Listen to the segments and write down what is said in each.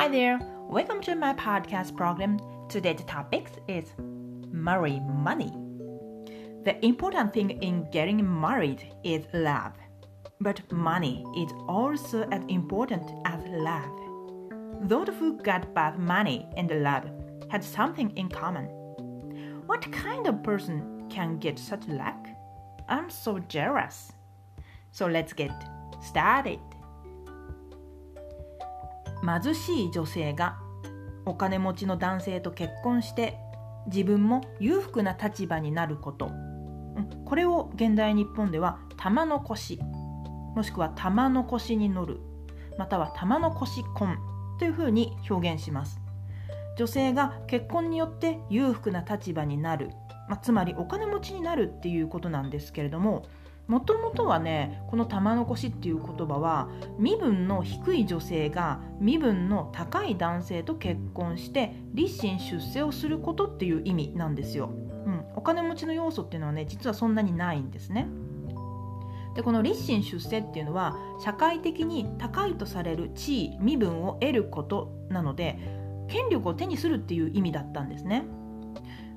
Hi there, welcome to my podcast program. Today's topic is marry money. The important thing in getting married is love, but money is also as important as love. Those who got both money and love had something in common. What kind of person can get such luck? I'm so jealous. So let's get started. 貧しい女性がお金持ちの男性と結婚して自分も裕福な立場になること。これを現代日本では玉の腰もしくは玉の腰に乗るまたは玉の腰婚というふうに表現します。女性が結婚によって裕福な立場になる、まあ、つまりお金持ちになるっていうことなんですけれどももともとはねこの玉の腰っていう言葉は身分の低い女性が身分の高い男性と結婚して立身出世をすることっていう意味なんですよ、うん、お金持ちの要素っていうのはね実はそんなにないんですね。でこの立身出世っていうのは社会的に高いとされる地位身分を得ることなので権力を手にするっていう意味だったんですね。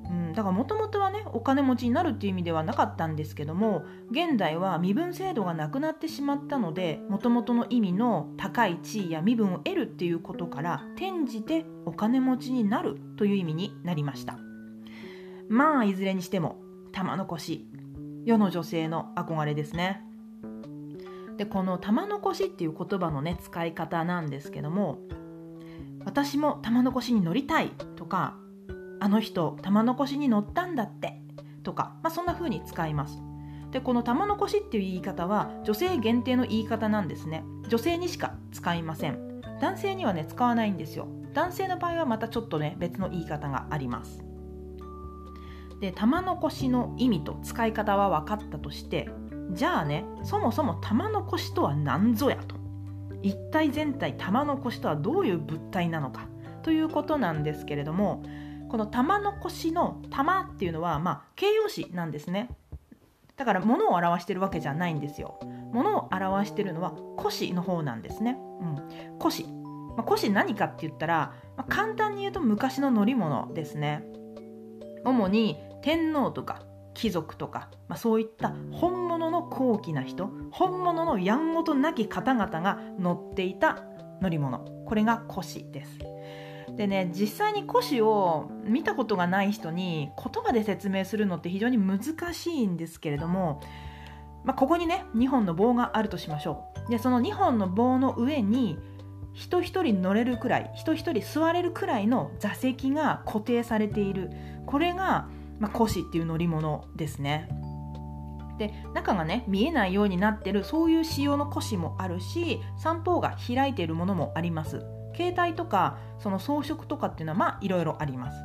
うん、だからもともとはねお金持ちになるっていう意味ではなかったんですけども現代は身分制度がなくなってしまったのでもともとの意味の高い地位や身分を得るっていうことから転じてお金持ちになるという意味になりました。まあいずれにしても玉の腰世の女性の憧れですね。でこの玉の腰っていう言葉のね使い方なんですけども私も玉の腰に乗りたいとかあの人玉の腰に乗ったんだって。とか、まあ、そんな風に使います。でこの玉の腰っていう言い方は女性限定の言い方なんですね。女性にしか使いません。男性にはね使わないんですよ。男性の場合はまたちょっとね別の言い方があります。で玉の腰の意味と使い方は分かったとしてじゃあねそもそも玉の腰とは何ぞやと。一体全体玉の腰とはどういう物体なのか。ということなんですけれどもこの玉の腰の玉っていうのは、まあ、形容詞なんですね。だから物を表してるわけじゃないんですよ。物を表してるのは腰の方なんですね、うん、腰、まあ、腰何かって言ったら、まあ、簡単に言うと昔の乗り物ですね。主に天皇とか貴族とか、まあ、そういった本物の高貴な人本物のやんごとなき方々が乗っていた乗り物。これが腰です。でね実際に古紙を見たことがない人に言葉で説明するのって非常に難しいんですけれども、まあ、ここにね2本の棒があるとしましょう。でその2本の棒の上に人一人乗れるくらい人一人座れるくらいの座席が固定されている。これが、まあ、古紙っていう乗り物ですね。で中がね見えないようになってるそういう仕様の古紙もあるし三方が開いているものもあります。携帯とかその装飾とかっていうのはまあいろいろあります。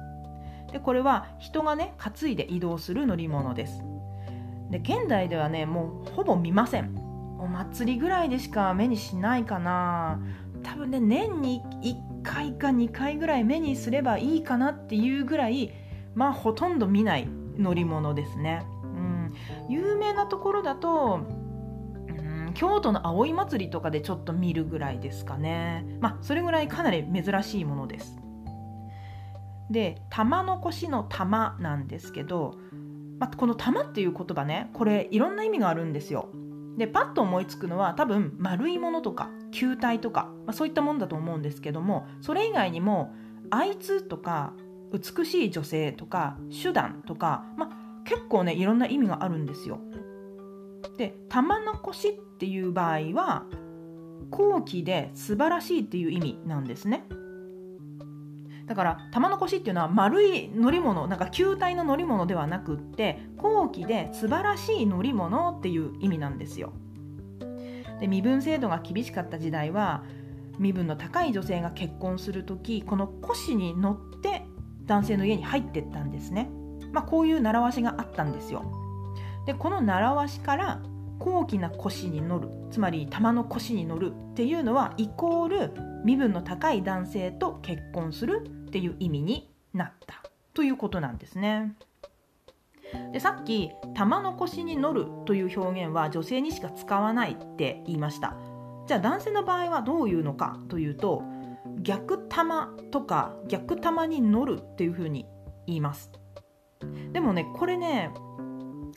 でこれは人がね担いで移動する乗り物です。で現代ではねもうほぼ見ません。お祭りぐらいでしか目にしないかな。多分ね年に1回か2回ぐらい目にすればいいかなっていうぐらいまあほとんど見ない乗り物ですね、うん、有名なところだと京都の葵祭とかでちょっと見るぐらいですかね。まあそれぐらいかなり珍しいものです。で玉の腰の玉なんですけど、まあ、この玉っていう言葉ねこれいろんな意味があるんですよ。でパッと思いつくのは多分丸いものとか球体とか、まあ、そういったものだと思うんですけどもそれ以外にもあいつとか美しい女性とか手段とか、まあ、結構ねいろんな意味があるんですよ。で玉の腰っていう場合は高貴で素晴らしいっていう意味なんですね。だから玉の腰っていうのは丸い乗り物なんか球体の乗り物ではなくって高貴で素晴らしい乗り物っていう意味なんですよ。で身分制度が厳しかった時代は身分の高い女性が結婚する時この腰に乗って男性の家に入ってったんですね、まあ、こういう習わしがあったんですよ。でこの習わしから高貴な腰に乗るつまり玉の腰に乗るっていうのはイコール身分の高い男性と結婚するっていう意味になった。ということなんですね。でさっき「玉の腰に乗る」という表現は女性にしか使わないって言いました。じゃあ男性の場合はどういうのかというと逆玉とか逆玉に乗るっていうふうに言います。でもねこれね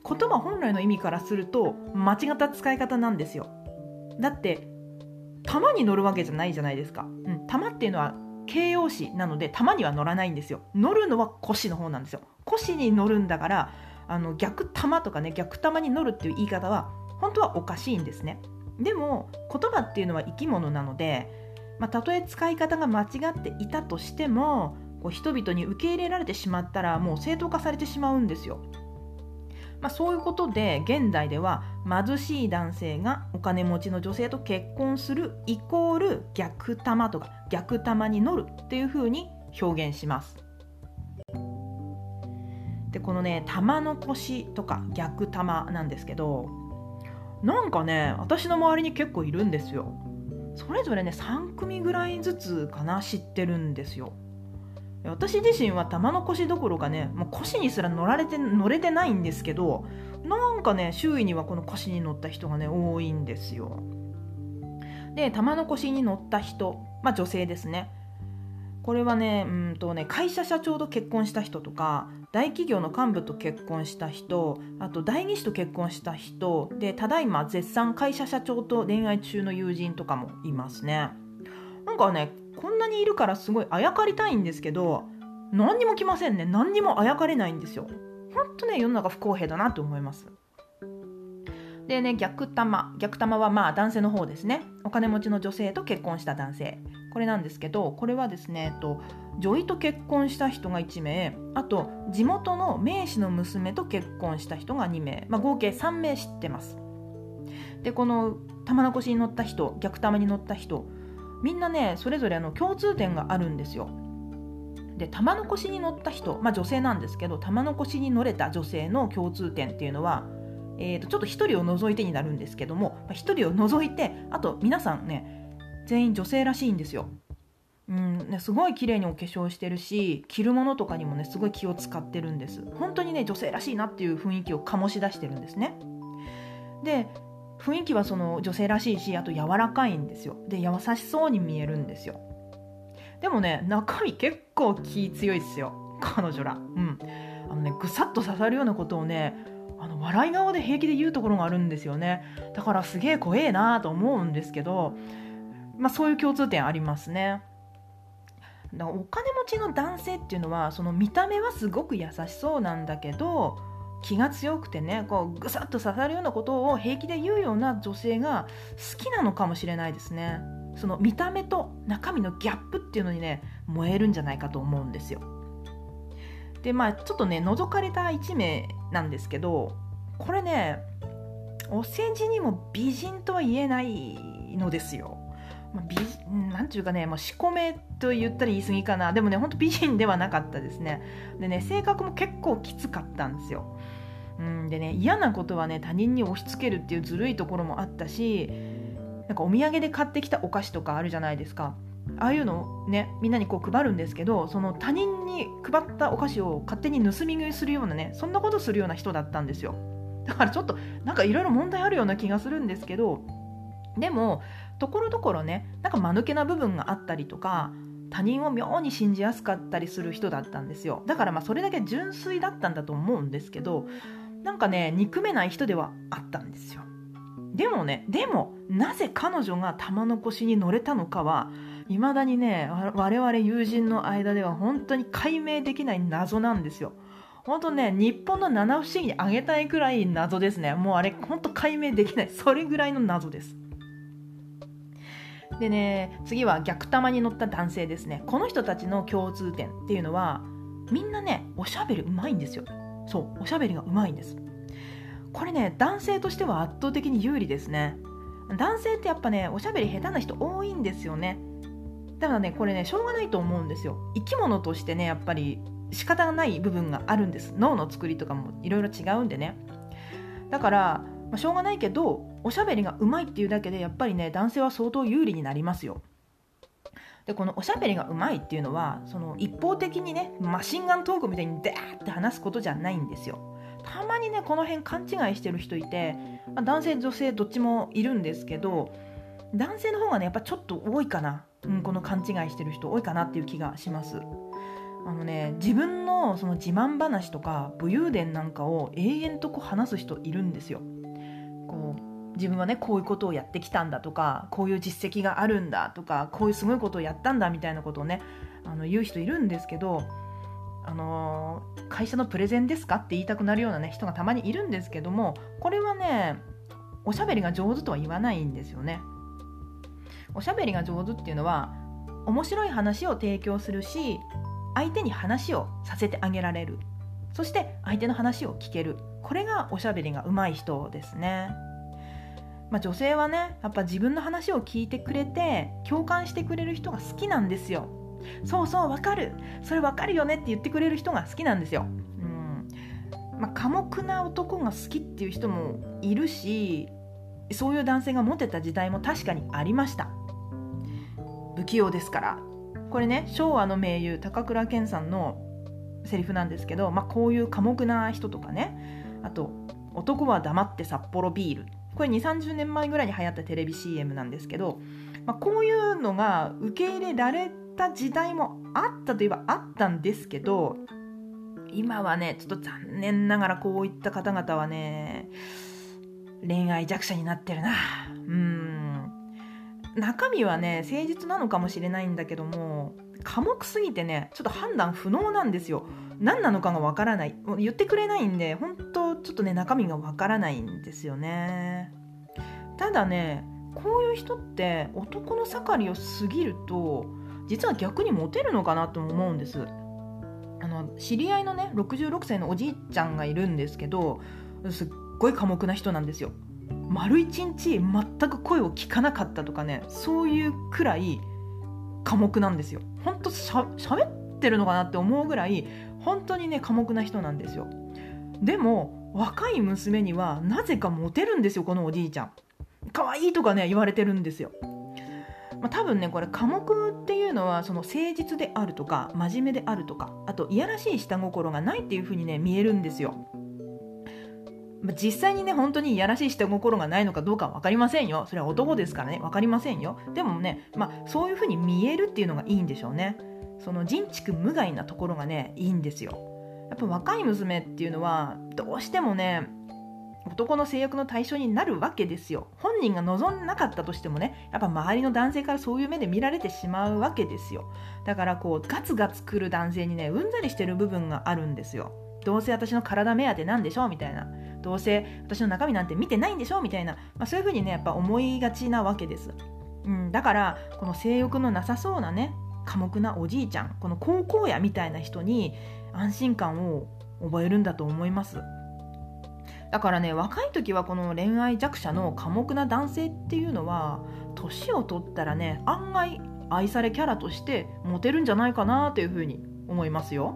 言葉本来の意味からすると間違った使い方なんですよ。だって玉に乗るわけじゃないじゃないですか、うん、玉っていうのは形容詞なので玉には乗らないんですよ。乗るのは腰の方なんですよ。腰に乗るんだからあの逆玉とかね逆玉に乗るっていう言い方は本当はおかしいんですね。でも言葉っていうのは生き物なので、まあ、たとえ使い方が間違っていたとしてもこう人々に受け入れられてしまったらもう正当化されてしまうんですよ。まあ、そういうことで現代では貧しい男性がお金持ちの女性と結婚するイコール逆玉とか逆玉に乗るっていうふうに表現します。でこのね玉の腰とか逆玉なんですけどなんかね私の周りに結構いるんですよ。それぞれね3組ぐらいずつかな知ってるんですよ。私自身は玉の腰どころかねもう腰にすら乗られて乗れてないんですけどなんかね周囲にはこの腰に乗った人がね多いんですよ。で玉の腰に乗った人まあ女性ですね。これはねうんとね会社社長と結婚した人とか大企業の幹部と結婚した人あと代議士と結婚した人でただいま絶賛会社社長と恋愛中の友人とかもいますね。なんかねにいるからすごいあやかりたいんですけど何にも来ませんね。何にもあやかれないんですよ。ほんとね世の中不公平だなと思います。でね逆玉。逆玉はまあ男性の方ですね。お金持ちの女性と結婚した男性。これなんですけどこれはですね、えっと、女医と結婚した人が1名。あと地元の名士の娘と結婚した人が2名、まあ、合計3名知ってます。でこの玉の腰に乗った人逆玉に乗った人みんなねそれぞれの共通点があるんですよ。で玉の腰に乗った人、まあ、女性なんですけど玉の腰に乗れた女性の共通点っていうのは、えー、とちょっと1人を除いてになるんですけども、まあ、1人を除いてあと皆さんね全員女性らしいんですよ。うんね、すごい綺麗にお化粧してるし着るものとかにもねすごい気を使ってるんです。本当にね女性らしいなっていう雰囲気を醸し出してるんですね。で雰囲気はその女性らしいしあと柔らかいんですよ。で優しそうに見えるんですよ。でもね中身結構気強いですよ。彼女ら。うん。あのねぐさっと刺さるようなことをねあの笑い顔で平気で言うところがあるんですよね。だからすげえ怖えなと思うんですけどまあそういう共通点ありますね。だからお金持ちの男性っていうのはその見た目はすごく優しそうなんだけど気が強くてねこうぐさっと刺さるようなことを平気で言うような女性が好きなのかもしれないですね。その見た目と中身のギャップっていうのにね燃えるんじゃないかと思うんですよ。でまあちょっとね覗かれた1名なんですけどこれねお世辞にも美人とは言えないのですよ。まあ、美なんていうかね、まあ、仕込めと言ったら言い過ぎかな。でもねほんと美人ではなかったですね。でね性格も結構きつかったんですよ。うんでね嫌なことはね他人に押し付けるっていうずるいところもあったしなんかお土産で買ってきたお菓子とかあるじゃないですか。ああいうのをねみんなにこう配るんですけどその他人に配ったお菓子を勝手に盗み食いするようなねそんなことするような人だったんですよ。だからちょっとなんかいろいろ問題あるような気がするんですけどでもところどころねなんか間抜けな部分があったりとか他人を妙に信じやすかったりする人だったんですよ。だからまあそれだけ純粋だったんだと思うんですけどなんかね憎めない人ではあったんですよ。でもねでもなぜ彼女が玉の腰に乗れたのかは未だにね我々友人の間では本当に解明できない謎なんですよ。本当ね日本の七不思議にあげたいくらい謎ですね。もうあれ本当解明できない。それぐらいの謎です。でね次は逆玉に乗った男性ですね。この人たちの共通点っていうのはみんなねおしゃべりうまいんですよ。そうおしゃべりがうまいんです。これね男性としては圧倒的に有利ですね。男性ってやっぱねおしゃべり下手な人多いんですよね。だからねこれねしょうがないと思うんですよ。生き物としてねやっぱり仕方がない部分があるんです。脳の作りとかもいろいろ違うんでね。だから、まあ、しょうがないけどおしゃべりがうまいっていうだけでやっぱりね男性は相当有利になりますよ。でこのおしゃべりがうまいっていうのはその一方的にねマシンガントークみたいにダーって話すことじゃないんですよ。たまにねこの辺勘違いしてる人いて、まあ、男性女性どっちもいるんですけど男性の方がねやっぱちょっと多いかな、うん、この勘違いしてる人多いかなっていう気がします。あのね自分のその自慢話とか武勇伝なんかを永遠とこう話す人いるんですよ。自分はねこういうことをやってきたんだとかこういう実績があるんだとかこういうすごいことをやったんだみたいなことをねあの言う人いるんですけどあのー、会社のプレゼンですか？って言いたくなるような、ね、人がたまにいるんですけどもこれはねおしゃべりが上手とは言わないんですよね。おしゃべりが上手っていうのは面白い話を提供するし相手に話をさせてあげられるそして相手の話を聞けるこれがおしゃべりが上手い人ですね。まあ、女性はねやっぱ自分の話を聞いてくれて共感してくれる人が好きなんですよ。そうそうわかるそれわかるよねって言ってくれる人が好きなんですよ。うんまあ、寡黙な男が好きっていう人もいるしそういう男性がモテた時代も確かにありました。不器用ですからこれね昭和の名優高倉健さんのセリフなんですけど、まあ、こういう寡黙な人とかねあと「男は黙って札幌ビール」これ2 3 0年前ぐらいに流行ったテレビ CM なんですけど、まあ、こういうのが受け入れられた時代もあったといえばあったんですけど今はねちょっと残念ながらこういった方々はね恋愛弱者になってるな。うん。中身はね誠実なのかもしれないんだけども寡黙すぎてねちょっと判断不能なんですよ。何なのかがわからない。言ってくれないんで本当ちょっとね中身がわからないんですよね。ただねこういう人って男の盛りを過ぎると実は逆にモテるのかなとも思うんです。あの知り合いのね66歳のおじいちゃんがいるんですけどすっごい寡黙な人なんですよ。丸一日全く声を聞かなかったとかねそういうくらい寡黙なんですよ。ほんとしゃべってるのかなって思うぐらい本当にね寡黙な人なんですよ。でも若い娘にはなぜかモテるんですよこのおじいちゃん。可愛いとかね言われてるんですよ。まあ、多分ねこれ科目っていうのはその誠実であるとか真面目であるとかあといやらしい下心がないっていう風にね見えるんですよ。ま、実際にね本当にいやらしい下心がないのかどうかは分かりませんよ。それは男ですからね分かりませんよ。でもね、まあ、そういう風に見えるっていうのがいいんでしょうね。その人畜無害なところがねいいんですよ。やっぱ若い娘っていうのはどうしてもね男の性欲の対象になるわけですよ。本人が望んなかったとしてもねやっぱ周りの男性からそういう目で見られてしまうわけですよ。だからこうガツガツくる男性にねうんざりしてる部分があるんですよ。どうせ私の体目当てなんでしょ？うみたいな。どうせ私の中身なんて見てないんでしょ？うみたいな、まあ、そういうふうにねやっぱ思いがちなわけです、うん、だからこの性欲のなさそうなね寡黙なおじいちゃんこの高校やみたいな人に安心感を覚えるんだと思いますだからね若い時はこの恋愛弱者の寡黙な男性っていうのは年を取ったらね案外愛されキャラとしてモテるんじゃないかなというふうに思いますよ。